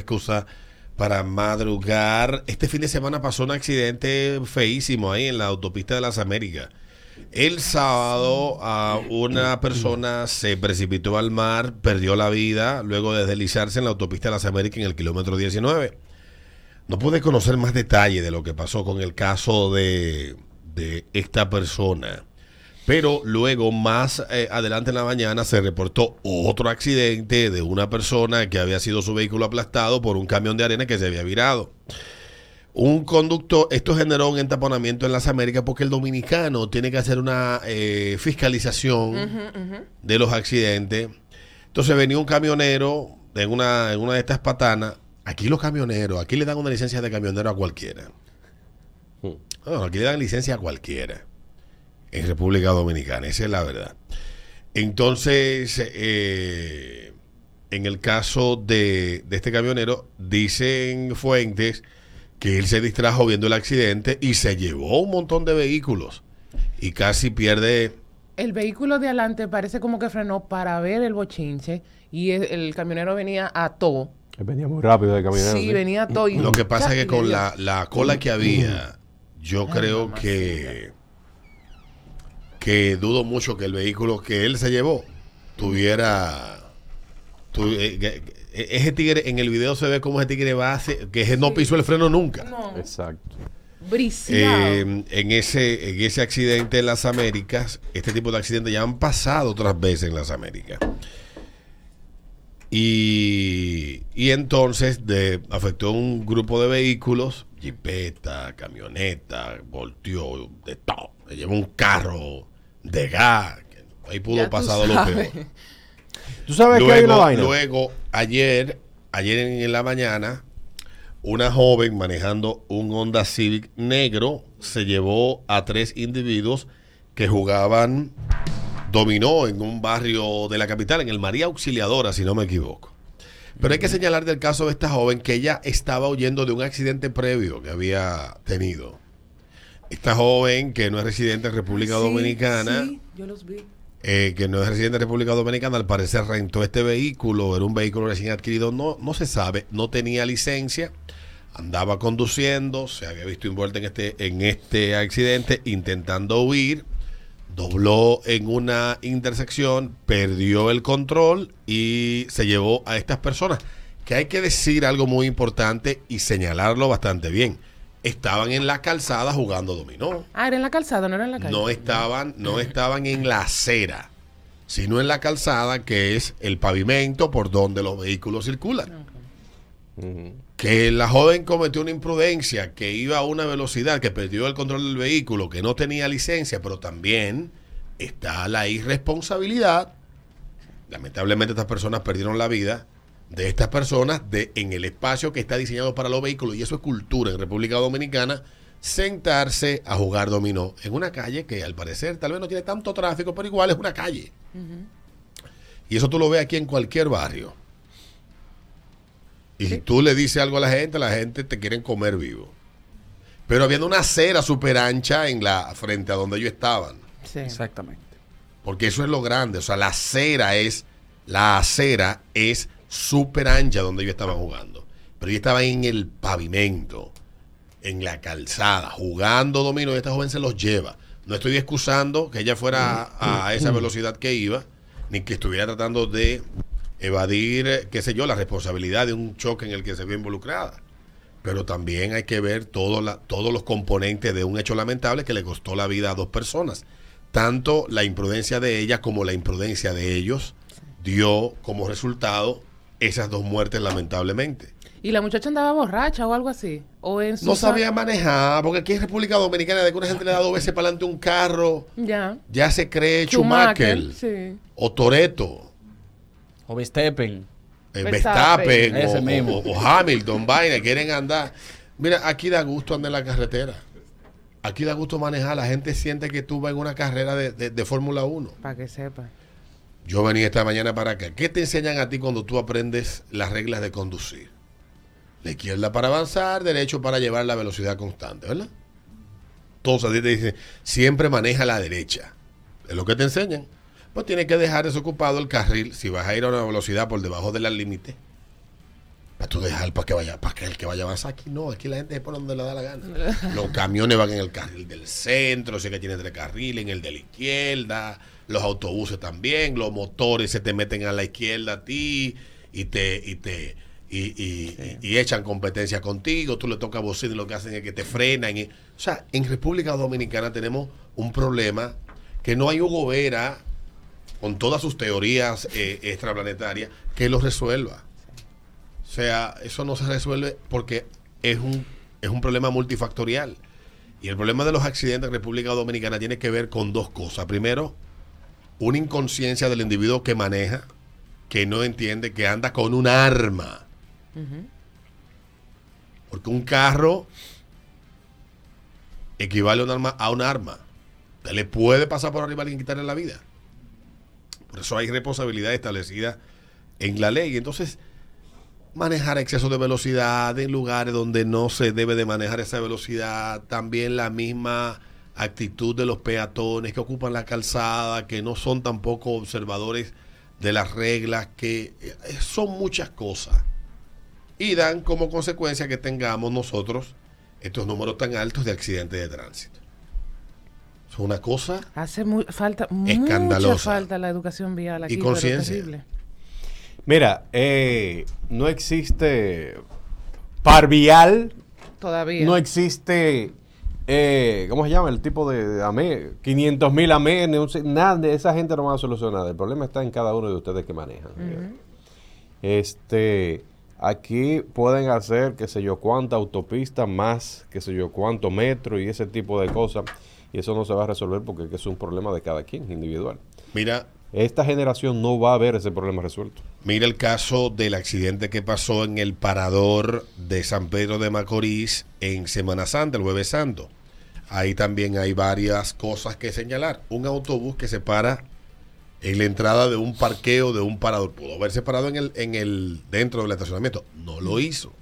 excusa para madrugar. Este fin de semana pasó un accidente feísimo ahí en la autopista de las Américas. El sábado a una persona se precipitó al mar, perdió la vida luego de deslizarse en la autopista de las Américas en el kilómetro 19. No pude conocer más detalle de lo que pasó con el caso de, de esta persona. Pero luego, más eh, adelante en la mañana, se reportó otro accidente de una persona que había sido su vehículo aplastado por un camión de arena que se había virado. Un conductor, esto generó un entaponamiento en las Américas porque el dominicano tiene que hacer una eh, fiscalización de los accidentes. Entonces venía un camionero en una, en una de estas patanas. Aquí los camioneros, aquí le dan una licencia de camionero a cualquiera. No, aquí le dan licencia a cualquiera en República Dominicana, esa es la verdad. Entonces, eh, en el caso de, de este camionero, dicen fuentes que él se distrajo viendo el accidente y se llevó un montón de vehículos y casi pierde... El vehículo de adelante parece como que frenó para ver el bochinche y el, el camionero venía a todo. Venía muy rápido de camionero. Sí, venía a todo. y Lo que pasa es que con la, la cola que había, yo creo que que dudo mucho que el vehículo que él se llevó tuviera tu- eh, que- ese tigre en el video se ve como ese tigre va hace- que ese no pisó el freno nunca. No, Exacto. Eh, en ese en ese accidente en las Américas este tipo de accidentes ya han pasado otras veces en las Américas. Y, y entonces de, afectó un grupo de vehículos jipeta, camioneta, volteó de todo, se llevó un carro de gas ahí pudo pasar lo peor ¿Tú sabes que hay una luego, vaina? luego, ayer, ayer en, en la mañana, una joven manejando un Honda Civic negro se llevó a tres individuos que jugaban dominó en un barrio de la capital, en el María Auxiliadora, si no me equivoco. Pero hay que señalar del caso de esta joven que ella estaba huyendo de un accidente previo que había tenido. Esta joven, que no es residente en República Sí, Dominicana, Sí, yo los vi. eh, que no es residente de República Dominicana, al parecer rentó este vehículo, era un vehículo recién adquirido, no, no se sabe, no tenía licencia, andaba conduciendo, se había visto envuelto en este, en este accidente, intentando huir, dobló en una intersección, perdió el control y se llevó a estas personas. Que hay que decir algo muy importante y señalarlo bastante bien. Estaban en la calzada jugando dominó Ah, era en la calzada, no era en la calle. no estaban, no estaban en la acera, sino en la calzada, que es el pavimento por donde los vehículos circulan. Que la joven cometió una imprudencia, que iba a una velocidad, que perdió el control del vehículo, que no tenía licencia, pero también está la irresponsabilidad. Lamentablemente estas personas perdieron la vida de estas personas de, en el espacio que está diseñado para los vehículos, y eso es cultura en República Dominicana, sentarse a jugar dominó en una calle que al parecer tal vez no tiene tanto tráfico, pero igual es una calle. Y eso tú lo ves aquí en cualquier barrio. Y si tú le dices algo a la gente, la gente te quieren comer vivo. Pero habiendo una acera súper ancha en la frente a donde ellos estaban. Sí. Exactamente. Porque eso es lo grande. O sea, la acera es, la acera es súper ancha donde ellos estaban jugando. Pero ellos estaban en el pavimento, en la calzada, jugando dominó y esta joven se los lleva. No estoy excusando que ella fuera a, a esa velocidad que iba, ni que estuviera tratando de evadir, eh, qué sé yo, la responsabilidad de un choque en el que se vio involucrada. pero también hay que ver todo la- todos los componentes de un hecho lamentable que le costó la vida a dos personas. Tanto la imprudencia de ella como la imprudencia de ellos dio como resultado esas dos muertes lamentablemente. ¿Y la muchacha andaba borracha o algo así? ¿O en su No sa- sabía manejar, porque aquí en República Dominicana de que una gente le da dos veces para adelante un carro, Ya. ya se cree Schumacher, Schumacher, sí. o Toreto, O Verstappen. eh, Verstappen. Verstappen, Ese o, mismo. o- o Hamilton, vaina, quieren andar. Mira, aquí da gusto andar en la carretera. Aquí da gusto manejar. La gente siente que tú vas en una carrera de, de- de Fórmula 1. Para que sepa. Yo venía esta mañana para acá. ¿Qué te enseñan a ti cuando tú aprendes las reglas de conducir? La izquierda para avanzar, derecho para llevar la velocidad constante, ¿verdad? Todos a ti te dicen, siempre maneja a la derecha. Es lo que te enseñan. Pues tienes que dejar desocupado el carril si vas a ir a una velocidad por debajo del límite. Para tú dejar para que vaya, para que el que vaya avanzar aquí no, aquí la gente se pone donde le da la gana. Los camiones van en el carril del centro, sé que tiene tres carriles, en el de la izquierda, los autobuses también, los motores se te meten a la izquierda a ti y te, y te, y, y- y- y echan competencia contigo, tú le tocas bocina y lo que hacen es que te frenan. y- o sea, en República Dominicana tenemos un problema que no hay Hugo Vera, con todas sus teorías eh, extraplanetarias, que lo resuelva. O sea, eso no se resuelve porque es un, es un problema multifactorial. Y el problema de los accidentes en República Dominicana tiene que ver con dos cosas. Primero, una inconsciencia del individuo que maneja, que no entiende que anda con un arma. Porque un carro equivale a un arma. A un arma. Usted le puede pasar por arriba a alguien y quitarle la vida. Por eso hay responsabilidad establecida en la ley. Entonces, manejar exceso de velocidad en lugares donde no se debe de manejar esa velocidad, también la misma actitud de los peatones que ocupan la calzada, que no son tampoco observadores de las reglas, que eh, son muchas cosas. Y dan como consecuencia que tengamos nosotros estos números tan altos de accidentes de tránsito. Es una cosa Hace mu- falta Escandalosa. mucha falta la educación vial aquí. Y conciencia. Mira, eh, no existe par vial, Todavía. no existe, eh, ¿cómo se llama? El tipo de, de AME, 500 mil AME, nada de esa gente no va a solucionar. El problema está en cada uno de ustedes que manejan. Este, aquí pueden hacer, qué sé yo, cuánta autopista más, qué sé yo, cuánto metro y ese tipo de cosas. Y eso no se va a resolver porque es un problema de cada quien, individual. Mira, Esta generación no va a ver ese problema resuelto. Mira el caso del accidente que pasó en el parador de San Pedro de Macorís en Semana Santa, el Jueves Santo. Ahí también hay varias cosas que señalar. Un autobús que se para en la entrada de un parqueo de un parador. Pudo haberse parado en el, en el, dentro del estacionamiento. No lo hizo.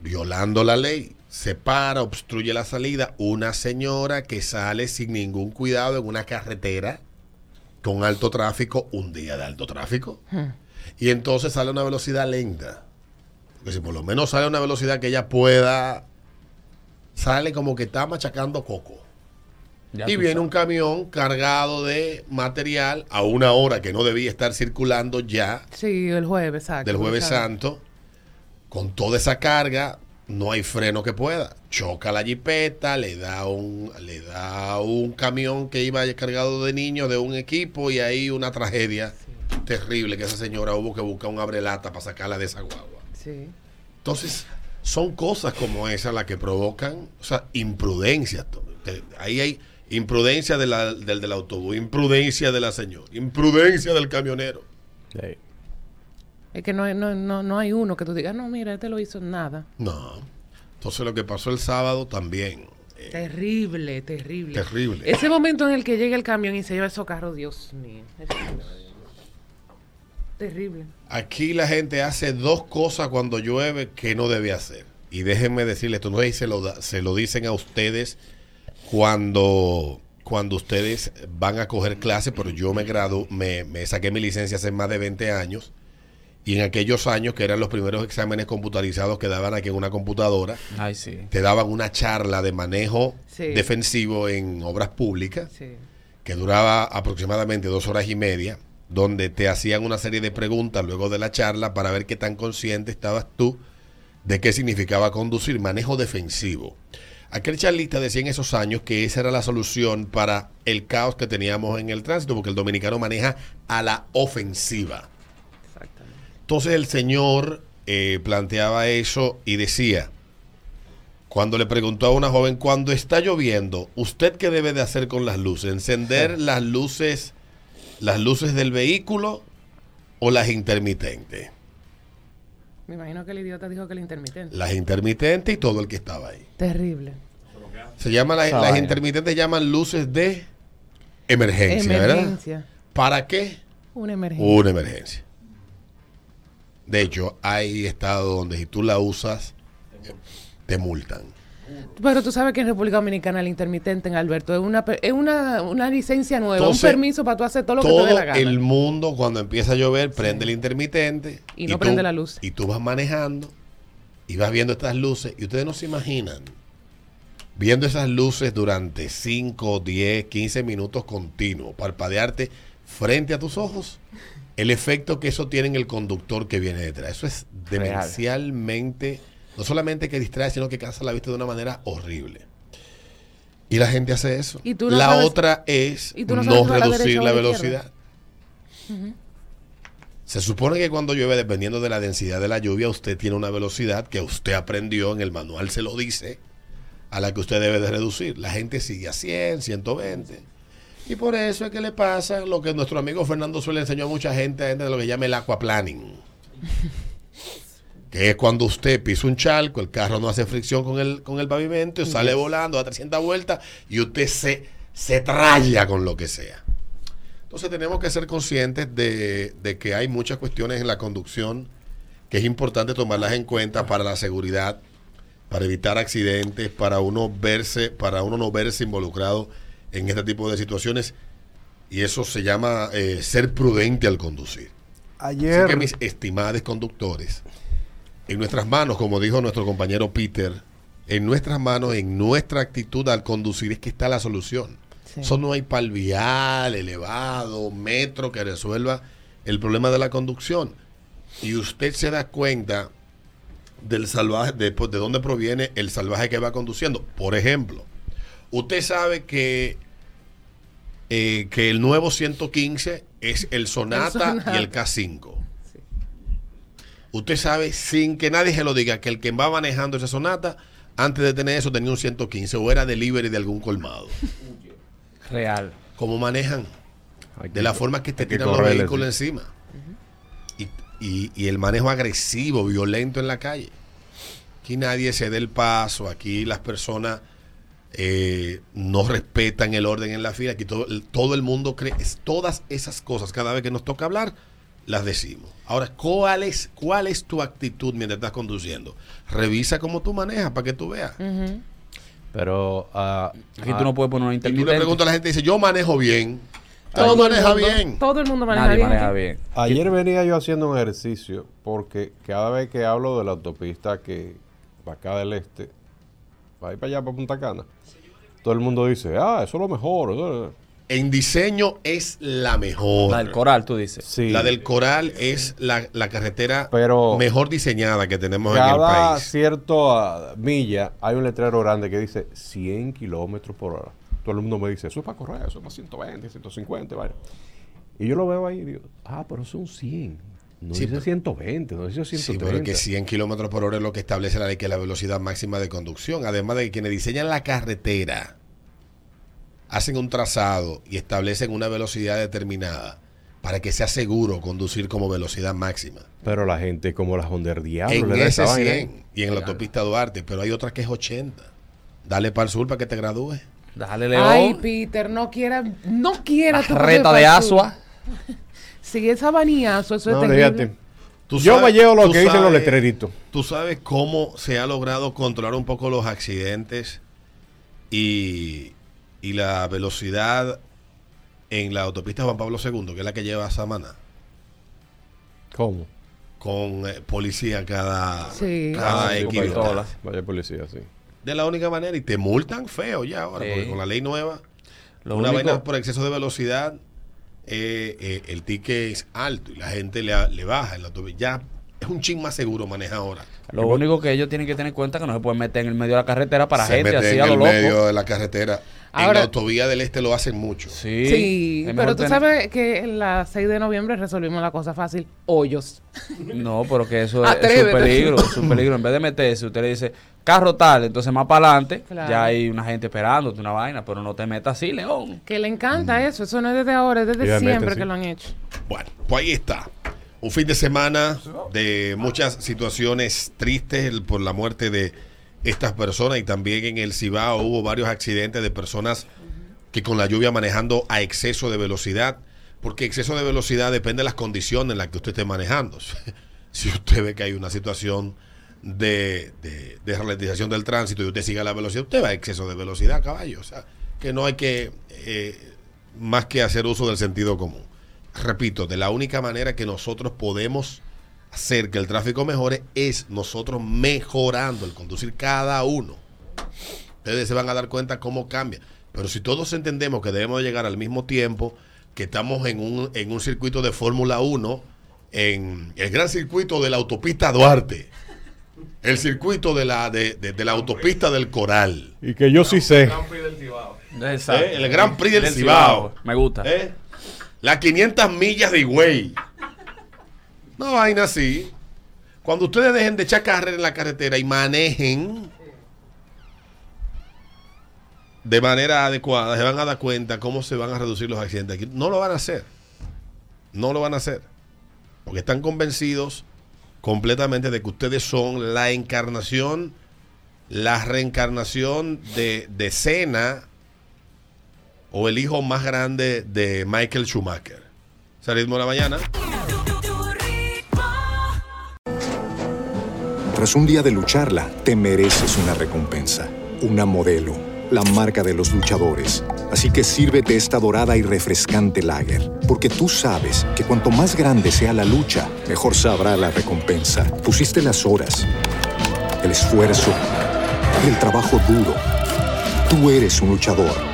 Violando la ley. Se para, obstruye la salida. Una señora que sale sin ningún cuidado en una carretera con alto tráfico, un día de alto tráfico. Y entonces sale a una velocidad lenta. Porque si por lo menos sale a una velocidad que ella pueda, sale como que está machacando coco. Ya y viene sabes. un camión cargado de material a una hora que no debía estar circulando ya Sí, el jueves, exacto. del jueves santo. Con toda esa carga, no hay freno que pueda. Choca la jipeta, le da un, le da un camión que iba cargado de niños de un equipo y ahí una tragedia terrible que esa señora hubo que buscar un abrelata para sacarla de esa guagua. Sí. Entonces, son cosas como esas las que provocan, o sea, imprudencia. Te- Ahí hay imprudencia de la- del, del autobús, imprudencia de la señora, imprudencia del camionero. Es que no, hay- no, no, no hay uno que tú digas, no, mira, este lo hizo nada. No. Entonces, lo que pasó el sábado también. eh, Terrible, terrible. Terrible. Ese momento en el que llega el camión y se lleva esos carros, Dios mío. Es- Terrible. Aquí la gente hace dos cosas cuando llueve que no debe hacer. Y déjenme decirles esto, no sé si se lo, da- se lo dicen a ustedes cuando, cuando ustedes van a coger clases, pero yo me gradu, me, me saqué mi licencia hace más de 20 años. Y en aquellos años que eran los primeros exámenes computarizados que daban aquí en una computadora, Ay, sí. te daban una charla de manejo Sí. defensivo en obras públicas Sí. que duraba aproximadamente dos horas y media, donde te hacían una serie de preguntas luego de la charla para ver qué tan consciente estabas tú de qué significaba conducir, manejo defensivo. Aquel charlista decía en esos años que esa era la solución para el caos que teníamos en el tránsito, porque el dominicano maneja a la ofensiva. Entonces el señor eh, planteaba eso y decía, cuando le preguntó a una joven, cuando está lloviendo, ¿usted qué debe de hacer con las luces? ¿Encender las luces, las luces del vehículo o las intermitentes? Me imagino que el idiota dijo que el intermitente. Las intermitentes y todo el que estaba ahí. Terrible. Se llama la- las intermitentes llaman luces de emergencia, ¿verdad? Emergencia. ¿Para qué? Una emergencia. Una emergencia. De hecho, hay estados donde si tú la usas, te multan. Pero tú sabes que en República Dominicana el intermitente en Alberto es una, es una, una licencia nueva, Entonces, un permiso para tú hacer todo lo que te dé la gana. el mundo cuando empieza a llover prende el intermitente Y no tú- prende la luz. Y tú vas manejando y vas viendo estas luces y ustedes no se imaginan viendo esas luces durante 5, 10, 15 minutos continuos, parpadearte frente a tus ojos, el efecto que eso tiene en el conductor que viene detrás. Eso es Real. demencialmente, no solamente que distrae, sino que cansa la vista de una manera horrible. Y la gente hace eso. Y tú no la sabes- otra es y tú no la reducir la velocidad. Se supone que cuando llueve, dependiendo de la densidad de la lluvia, usted tiene una velocidad que usted aprendió, en el manual se lo dice, a la que usted debe de reducir. La gente sigue a 100, 120. Y por eso es que le pasa lo que nuestro amigo Fernando suele enseñar a mucha gente, a gente de lo que llama el aquaplaning. que es cuando usted pisa un charco, el carro no hace fricción con el, con el pavimento, sale volando a 300 vueltas y usted se, se tralla con lo que sea. Entonces tenemos que ser conscientes de, de que hay muchas cuestiones en la conducción que es importante tomarlas en cuenta para la seguridad, para evitar accidentes, para uno verse, para uno no verse involucrado en este tipo de situaciones. Y eso se llama eh, ser prudente al conducir. Así Ayer, que mis estimados conductores, en nuestras manos, como dijo nuestro compañero Peter, en nuestras manos, en nuestra actitud al conducir es que está la solución. Sí. Eso no hay pal vial, elevado, metro que resuelva el problema de la conducción. Y usted se da cuenta del salvaje, de, pues, de dónde proviene el salvaje que va conduciendo. Por ejemplo, usted sabe que, eh, que el nuevo 115 es el Sonata, El Sonata. y el K5. Usted sabe, sin que nadie se lo diga, que el que va manejando esa Sonata, antes de tener eso tenía un 115 o era delivery de algún colmado. Real. ¿Cómo manejan? Hay que- De la forma que te tiran los vehículos sí. encima. Y, y- y el manejo agresivo, violento en la calle. Aquí nadie se da el paso, aquí las personas eh, no respetan el orden en la fila, aquí todo, el- todo el mundo cree, es, todas esas cosas, cada vez que nos toca hablar, las decimos. Ahora, ¿cuál es, cuál es tu actitud mientras estás conduciendo? Revisa cómo tú manejas para que tú veas. Pero ah, Aquí tú no puedes poner una Y tú le intermitente. preguntas a la gente y dice, yo manejo bien. Todo maneja mundo- bien. Todo el mundo maneja Nadie bien. maneja aquí. bien. ayer venía yo haciendo un ejercicio porque cada vez que hablo de la autopista que va acá del este, va a ir para allá, para Punta Cana, todo el mundo dice, ah, eso es lo mejor. eso es-". En diseño es la mejor. La del coral, tú dices. Sí. La del Coral es la, la carretera Pero- mejor diseñada que tenemos en el Cada país. cierto ah, milla hay un letrero grande que dice 100 kilómetros por hora. Todo el mundo me dice, eso es para correr, eso es para 120, 150, vaya. Y yo lo veo ahí y digo, ah, pero son 100. No Sí, dice pero- 120, no dice Sí, 130. pero es que 100 kilómetros por hora es lo que establece la ley, que es la velocidad máxima de conducción. Además de que quienes diseñan la carretera hacen un trazado y establecen una velocidad determinada para que sea seguro conducir como velocidad máxima. Pero la gente como la Honda Diablo en le da ese esa vaina. 100 y en la autopista Duarte, pero hay otra que es 80. Dale para el sur para que te gradúes. Dale, León. Ay, Peter, no quiera, no quiera La reta de para el sur. Asua. Sí, esa baniazo, eso No, es terrible. fíjate. Tú Yo sabes- me llevo lo que dicen los letreritos. ¿Tú sabes cómo se ha logrado controlar un poco los accidentes y, y la velocidad en la autopista Juan Pablo II, que es la que lleva a Samaná, ¿Cómo? con eh, policía cada, Sí. cada Ah, pistolas. Vaya policía, sí. De la única manera, y te multan feo ya ahora, Sí. porque con la ley nueva, Lo una único- vaina por exceso de velocidad, eh, eh, el ticket es alto y la gente le, le baja. en la ya es un chin más seguro manejar ahora. Lo único que ellos tienen que tener en cuenta es que no se pueden meter en el medio de la carretera para Se gente meten así en a lo el loco. medio de la carretera. en la autovía del este lo hacen mucho. Sí, pero tú tener- sabes que en la 6 de noviembre resolvimos la cosa fácil. Hoyos. No, pero que eso es, es un peligro, es un peligro. En vez de meterse, usted le dice carro tal, entonces más para adelante, Claro. ya hay una gente esperándote, una vaina, pero no te metas así, León. Que le encanta eso. Eso no es desde ahora, es desde siempre sí. que lo han hecho. Bueno, pues ahí está. Un fin de semana de muchas situaciones tristes por la muerte de estas personas y también en el Cibao hubo varios accidentes de personas que con la lluvia manejando a exceso de velocidad, porque exceso de velocidad depende de las condiciones en las que usted esté manejando. Si usted ve que hay una situación de, de, de ralentización del tránsito y usted sigue a la velocidad, usted va a exceso de velocidad, caballo. O sea, que no hay que eh, más que hacer uso del sentido común. Repito, de la única manera que nosotros podemos hacer que el tráfico mejore es nosotros mejorando el conducir cada uno. Ustedes se van a dar cuenta cómo cambia. Pero si todos entendemos que debemos de llegar al mismo tiempo, que estamos en un, en un circuito de Fórmula 1, en el gran circuito de la autopista Duarte, el circuito de la, de, de- de la autopista del Coral, Y que yo sí sé. Exacto. ¿eh? el Gran Prix del Cibao, Me gusta. ¿eh? Las 500 millas de Higüey. Una vaina así. Cuando ustedes dejen de echar carrera en la carretera y manejen de manera adecuada, se van a dar cuenta cómo se van a reducir los accidentes. No lo van a hacer. No lo van a hacer. Porque están convencidos completamente de que ustedes son la encarnación, la reencarnación de, de o el hijo más grande de Michael Schumacher. De la mañana. Tras un día de lucharla, te mereces una recompensa, una modelo, la marca de los luchadores. Así que sírvete esta dorada y refrescante lager, porque tú sabes que cuanto más grande sea la lucha, mejor sabrá la recompensa. Pusiste las horas, el esfuerzo, el trabajo duro. Tú eres un luchador